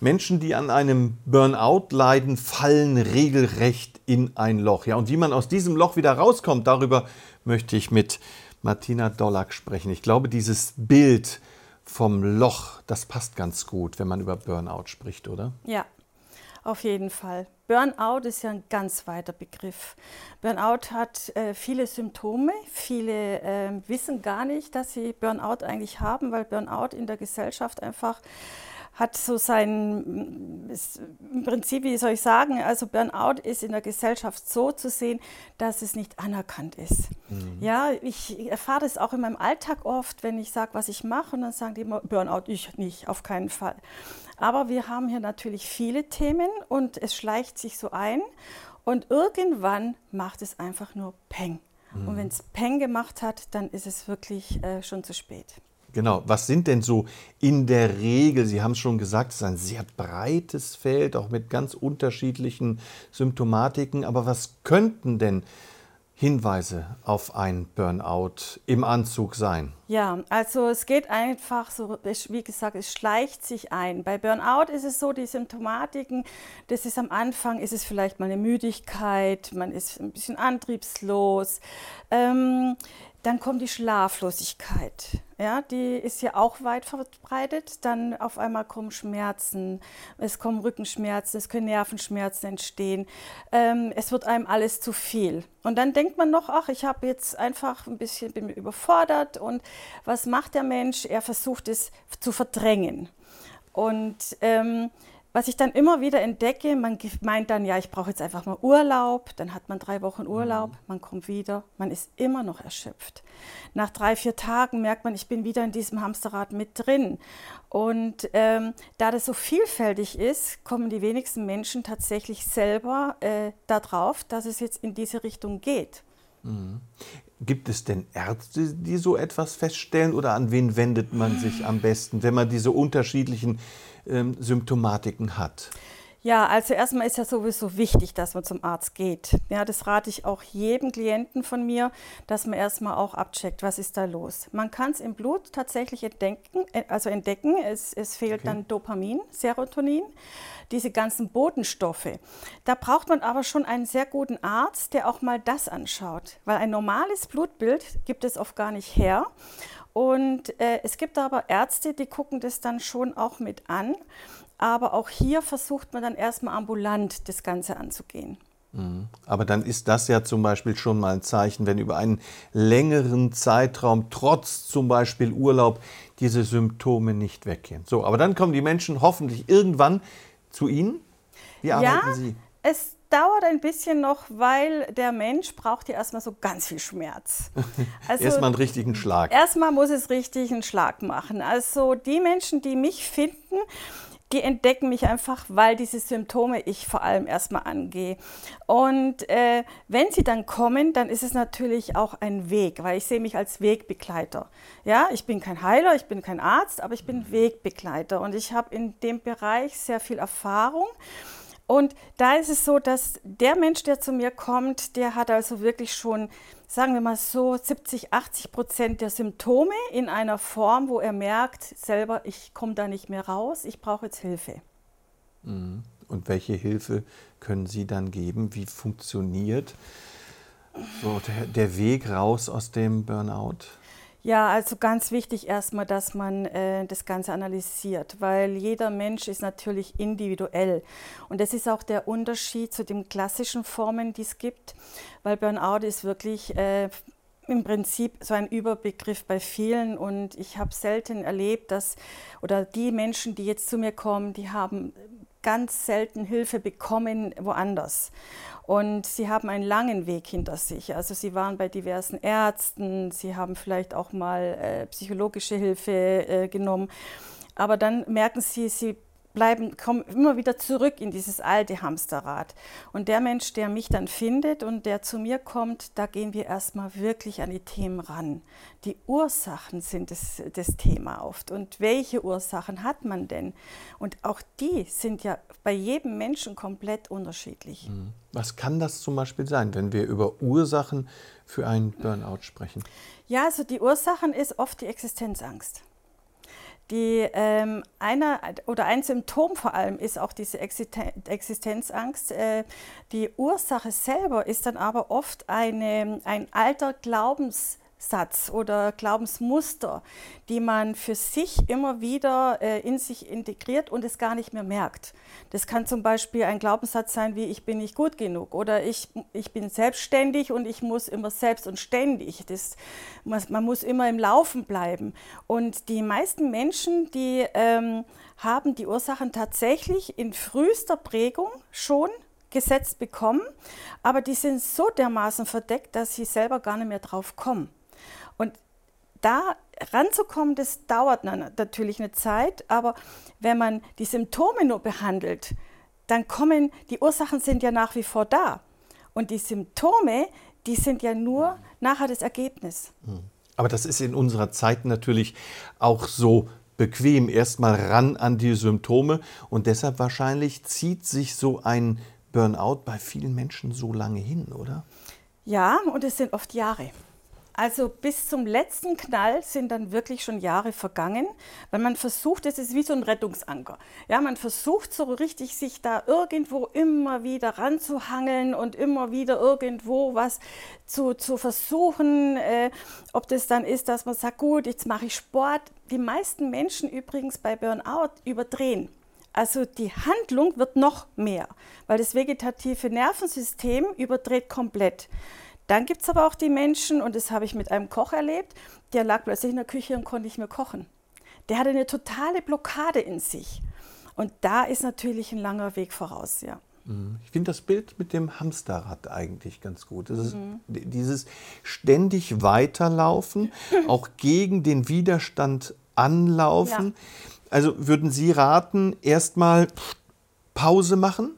Menschen, die an einem Burnout leiden, fallen regelrecht in ein Loch. Ja, und wie man aus diesem Loch wieder rauskommt, darüber möchte ich mit Martina Dollack sprechen. Ich glaube, dieses Bild vom Loch, das passt ganz gut, wenn man über Burnout spricht, oder? Ja, auf jeden Fall. Burnout ist ja ein ganz weiter Begriff. Burnout hat äh, viele Symptome. Viele äh, wissen gar nicht, dass sie Burnout eigentlich haben, weil Burnout in der Gesellschaft einfach hat so sein, ist, im Prinzip, wie soll ich sagen, also Burnout ist in der Gesellschaft so zu sehen, dass es nicht anerkannt ist. Mhm. Ja, ich erfahre das auch in meinem Alltag oft, wenn ich sage, was ich mache und dann sagen die immer, Burnout, ich nicht, auf keinen Fall. Aber wir haben hier natürlich viele Themen und es schleicht sich so ein und irgendwann macht es einfach nur Peng. Mhm. Und wenn es Peng gemacht hat, dann ist es wirklich äh, schon zu spät. Genau, was sind denn so in der Regel, Sie haben es schon gesagt, es ist ein sehr breites Feld, auch mit ganz unterschiedlichen Symptomatiken, aber was könnten denn Hinweise auf ein Burnout im Anzug sein? Ja, also es geht einfach so, wie gesagt, es schleicht sich ein. Bei Burnout ist es so, die Symptomatiken, das ist am Anfang, ist es vielleicht mal eine Müdigkeit, man ist ein bisschen antriebslos. Ähm, dann kommt die Schlaflosigkeit. Ja, die ist ja auch weit verbreitet. Dann auf einmal kommen Schmerzen, es kommen Rückenschmerzen, es können Nervenschmerzen entstehen. Ähm, es wird einem alles zu viel. Und dann denkt man noch, ach, ich habe jetzt einfach ein bisschen bin überfordert. Und was macht der Mensch? Er versucht es zu verdrängen. Und ähm, was ich dann immer wieder entdecke, man meint dann, ja, ich brauche jetzt einfach mal Urlaub, dann hat man drei Wochen Urlaub, mhm. man kommt wieder, man ist immer noch erschöpft. Nach drei, vier Tagen merkt man, ich bin wieder in diesem Hamsterrad mit drin. Und ähm, da das so vielfältig ist, kommen die wenigsten Menschen tatsächlich selber äh, darauf, dass es jetzt in diese Richtung geht. Gibt es denn Ärzte, die so etwas feststellen oder an wen wendet man sich am besten, wenn man diese unterschiedlichen ähm, Symptomatiken hat? Ja, also erstmal ist ja sowieso wichtig, dass man zum Arzt geht. Ja, das rate ich auch jedem Klienten von mir, dass man erstmal auch abcheckt, was ist da los. Man kann es im Blut tatsächlich entdecken, äh, also entdecken. Es, es fehlt okay. dann Dopamin, Serotonin, diese ganzen Botenstoffe. Da braucht man aber schon einen sehr guten Arzt, der auch mal das anschaut, weil ein normales Blutbild gibt es oft gar nicht her. Und äh, es gibt aber Ärzte, die gucken das dann schon auch mit an. Aber auch hier versucht man dann erstmal ambulant das Ganze anzugehen. Mhm. Aber dann ist das ja zum Beispiel schon mal ein Zeichen, wenn über einen längeren Zeitraum trotz zum Beispiel Urlaub diese Symptome nicht weggehen. So, aber dann kommen die Menschen hoffentlich irgendwann zu Ihnen. Wie arbeiten ja, Sie? Es dauert ein bisschen noch, weil der Mensch braucht ja erstmal so ganz viel Schmerz. Also erstmal einen richtigen Schlag. Erstmal muss es richtig einen Schlag machen. Also die Menschen, die mich finden, die entdecken mich einfach, weil diese Symptome ich vor allem erstmal angehe. Und äh, wenn sie dann kommen, dann ist es natürlich auch ein Weg, weil ich sehe mich als Wegbegleiter. Ja, ich bin kein Heiler, ich bin kein Arzt, aber ich bin Wegbegleiter und ich habe in dem Bereich sehr viel Erfahrung. Und da ist es so, dass der Mensch, der zu mir kommt, der hat also wirklich schon, sagen wir mal so, 70, 80 Prozent der Symptome in einer Form, wo er merkt, selber, ich komme da nicht mehr raus, ich brauche jetzt Hilfe. Mhm. Und welche Hilfe können Sie dann geben? Wie funktioniert so der, der Weg raus aus dem Burnout? Ja, also ganz wichtig erstmal, dass man äh, das Ganze analysiert, weil jeder Mensch ist natürlich individuell. Und das ist auch der Unterschied zu den klassischen Formen, die es gibt, weil Burnout ist wirklich äh, im Prinzip so ein Überbegriff bei vielen und ich habe selten erlebt, dass, oder die Menschen, die jetzt zu mir kommen, die haben ganz selten Hilfe bekommen woanders. Und sie haben einen langen Weg hinter sich. Also sie waren bei diversen Ärzten, sie haben vielleicht auch mal äh, psychologische Hilfe äh, genommen. Aber dann merken sie, sie bleiben, kommen immer wieder zurück in dieses alte Hamsterrad. Und der Mensch, der mich dann findet und der zu mir kommt, da gehen wir erstmal wirklich an die Themen ran. Die Ursachen sind das, das Thema oft. Und welche Ursachen hat man denn? Und auch die sind ja bei jedem Menschen komplett unterschiedlich. Mhm. Was kann das zum Beispiel sein, wenn wir über Ursachen für einen Burnout sprechen? Ja, also die Ursachen ist oft die Existenzangst. Die, ähm, einer, oder ein Symptom vor allem ist auch diese Existenzangst. Äh, die Ursache selber ist dann aber oft eine, ein alter Glaubenssatz. Satz oder Glaubensmuster, die man für sich immer wieder äh, in sich integriert und es gar nicht mehr merkt. Das kann zum Beispiel ein Glaubenssatz sein wie ich bin nicht gut genug oder ich, ich bin selbstständig und ich muss immer selbst und ständig. Das, man muss immer im Laufen bleiben. Und die meisten Menschen, die ähm, haben die Ursachen tatsächlich in frühester Prägung schon gesetzt bekommen, aber die sind so dermaßen verdeckt, dass sie selber gar nicht mehr drauf kommen. Da ranzukommen, das dauert natürlich eine Zeit, aber wenn man die Symptome nur behandelt, dann kommen, die Ursachen sind ja nach wie vor da. Und die Symptome, die sind ja nur nachher das Ergebnis. Hm. Aber das ist in unserer Zeit natürlich auch so bequem, erstmal ran an die Symptome. Und deshalb wahrscheinlich zieht sich so ein Burnout bei vielen Menschen so lange hin, oder? Ja, und es sind oft Jahre. Also bis zum letzten Knall sind dann wirklich schon Jahre vergangen, weil man versucht, es ist wie so ein Rettungsanker. Ja, man versucht so richtig sich da irgendwo immer wieder ranzuhangeln und immer wieder irgendwo was zu, zu versuchen, äh, ob das dann ist, dass man sagt, gut, jetzt mache ich Sport. Die meisten Menschen übrigens bei Burnout überdrehen. Also die Handlung wird noch mehr, weil das vegetative Nervensystem überdreht komplett. Dann gibt es aber auch die Menschen, und das habe ich mit einem Koch erlebt, der lag plötzlich in der Küche und konnte nicht mehr kochen. Der hatte eine totale Blockade in sich. Und da ist natürlich ein langer Weg voraus, ja. Mhm. Ich finde das Bild mit dem Hamsterrad eigentlich ganz gut. Mhm. dieses ständig weiterlaufen, auch gegen den Widerstand anlaufen. Ja. Also würden Sie raten, erstmal Pause machen,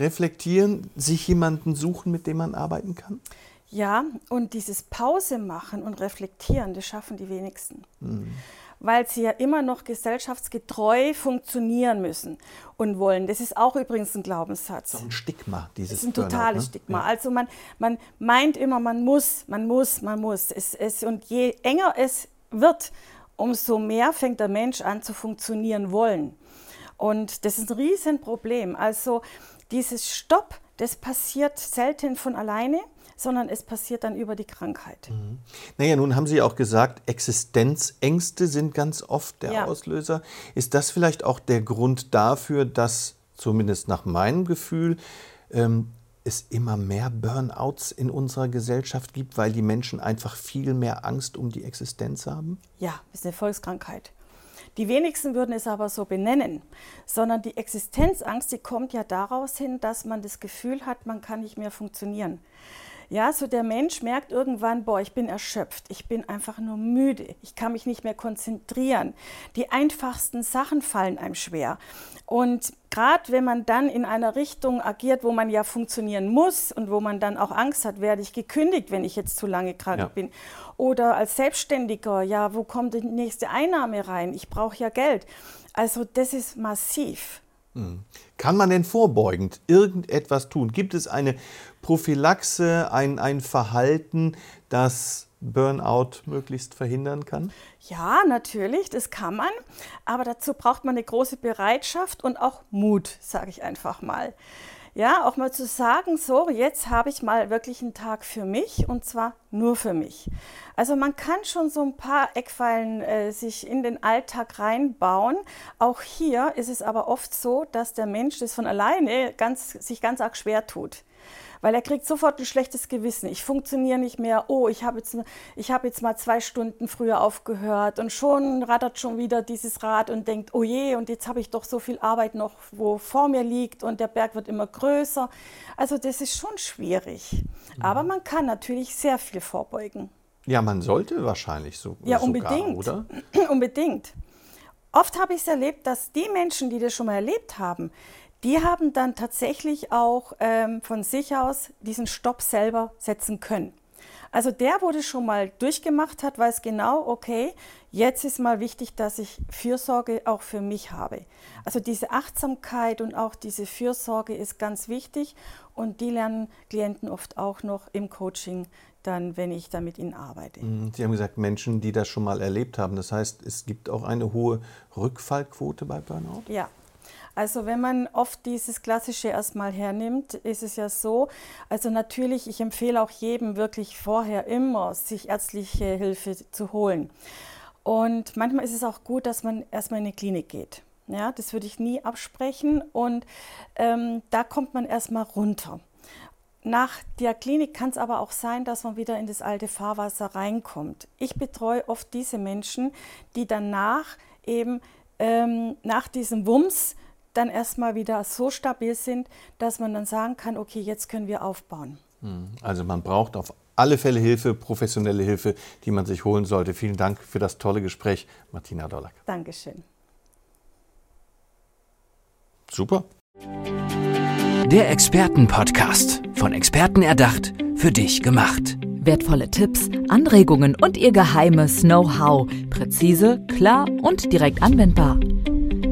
reflektieren, sich jemanden suchen, mit dem man arbeiten kann? Ja, und dieses Pause machen und reflektieren, das schaffen die wenigsten. Mhm. Weil sie ja immer noch gesellschaftsgetreu funktionieren müssen und wollen. Das ist auch übrigens ein Glaubenssatz. So ein Stigma, dieses Das ist ein totales ne? Stigma. Ja. Also man, man meint immer, man muss, man muss, man muss. Es, es, und je enger es wird, umso mehr fängt der Mensch an zu funktionieren wollen. Und das ist ein Riesenproblem. Also dieses Stopp, das passiert selten von alleine sondern es passiert dann über die Krankheit. Mhm. Naja, nun haben Sie auch gesagt, Existenzängste sind ganz oft der ja. Auslöser. Ist das vielleicht auch der Grund dafür, dass zumindest nach meinem Gefühl ähm, es immer mehr Burnouts in unserer Gesellschaft gibt, weil die Menschen einfach viel mehr Angst um die Existenz haben? Ja, das ist eine Volkskrankheit. Die wenigsten würden es aber so benennen, sondern die Existenzangst, die kommt ja daraus hin, dass man das Gefühl hat, man kann nicht mehr funktionieren. Ja, so der Mensch merkt irgendwann, boah, ich bin erschöpft, ich bin einfach nur müde, ich kann mich nicht mehr konzentrieren. Die einfachsten Sachen fallen einem schwer. Und gerade wenn man dann in einer Richtung agiert, wo man ja funktionieren muss und wo man dann auch Angst hat, werde ich gekündigt, wenn ich jetzt zu lange krank ja. bin. Oder als Selbstständiger, ja, wo kommt die nächste Einnahme rein? Ich brauche ja Geld. Also das ist massiv. Kann man denn vorbeugend irgendetwas tun? Gibt es eine Prophylaxe, ein, ein Verhalten, das Burnout möglichst verhindern kann? Ja, natürlich, das kann man. Aber dazu braucht man eine große Bereitschaft und auch Mut, sage ich einfach mal. Ja, auch mal zu sagen, so, jetzt habe ich mal wirklich einen Tag für mich und zwar nur für mich. Also man kann schon so ein paar Eckpfeilen äh, sich in den Alltag reinbauen. Auch hier ist es aber oft so, dass der Mensch das von alleine ganz, sich ganz arg schwer tut weil er kriegt sofort ein schlechtes Gewissen. Ich funktioniere nicht mehr. Oh, ich habe jetzt, hab jetzt mal zwei Stunden früher aufgehört und schon rattert schon wieder dieses Rad und denkt, oh je, und jetzt habe ich doch so viel Arbeit noch, wo vor mir liegt und der Berg wird immer größer. Also das ist schon schwierig. Mhm. Aber man kann natürlich sehr viel vorbeugen. Ja, man sollte wahrscheinlich so. Ja, unbedingt. Sogar, oder? unbedingt. oft habe ich es erlebt, dass die Menschen, die das schon mal erlebt haben, die haben dann tatsächlich auch ähm, von sich aus diesen Stopp selber setzen können. Also der, wo das schon mal durchgemacht hat, weiß genau, okay, jetzt ist mal wichtig, dass ich Fürsorge auch für mich habe. Also diese Achtsamkeit und auch diese Fürsorge ist ganz wichtig und die lernen Klienten oft auch noch im Coaching dann, wenn ich da mit ihnen arbeite. Mhm. Sie haben gesagt, Menschen, die das schon mal erlebt haben. Das heißt, es gibt auch eine hohe Rückfallquote bei Burnout? Ja, also wenn man oft dieses Klassische erstmal hernimmt, ist es ja so, also natürlich, ich empfehle auch jedem wirklich vorher immer, sich ärztliche Hilfe zu holen. Und manchmal ist es auch gut, dass man erstmal in eine Klinik geht. Ja, das würde ich nie absprechen und ähm, da kommt man erstmal runter. Nach der Klinik kann es aber auch sein, dass man wieder in das alte Fahrwasser reinkommt. Ich betreue oft diese Menschen, die danach eben ähm, nach diesem Wumms dann erstmal wieder so stabil sind, dass man dann sagen kann, okay, jetzt können wir aufbauen. Hm. Also man braucht auf alle Fälle Hilfe, professionelle Hilfe, die man sich holen sollte. Vielen Dank für das tolle Gespräch, Martina Dollack. Dankeschön. Super. Der Expertenpodcast. Von Experten erdacht, für dich gemacht. Wertvolle Tipps, Anregungen und ihr geheimes Know-how. Präzise, klar und direkt anwendbar.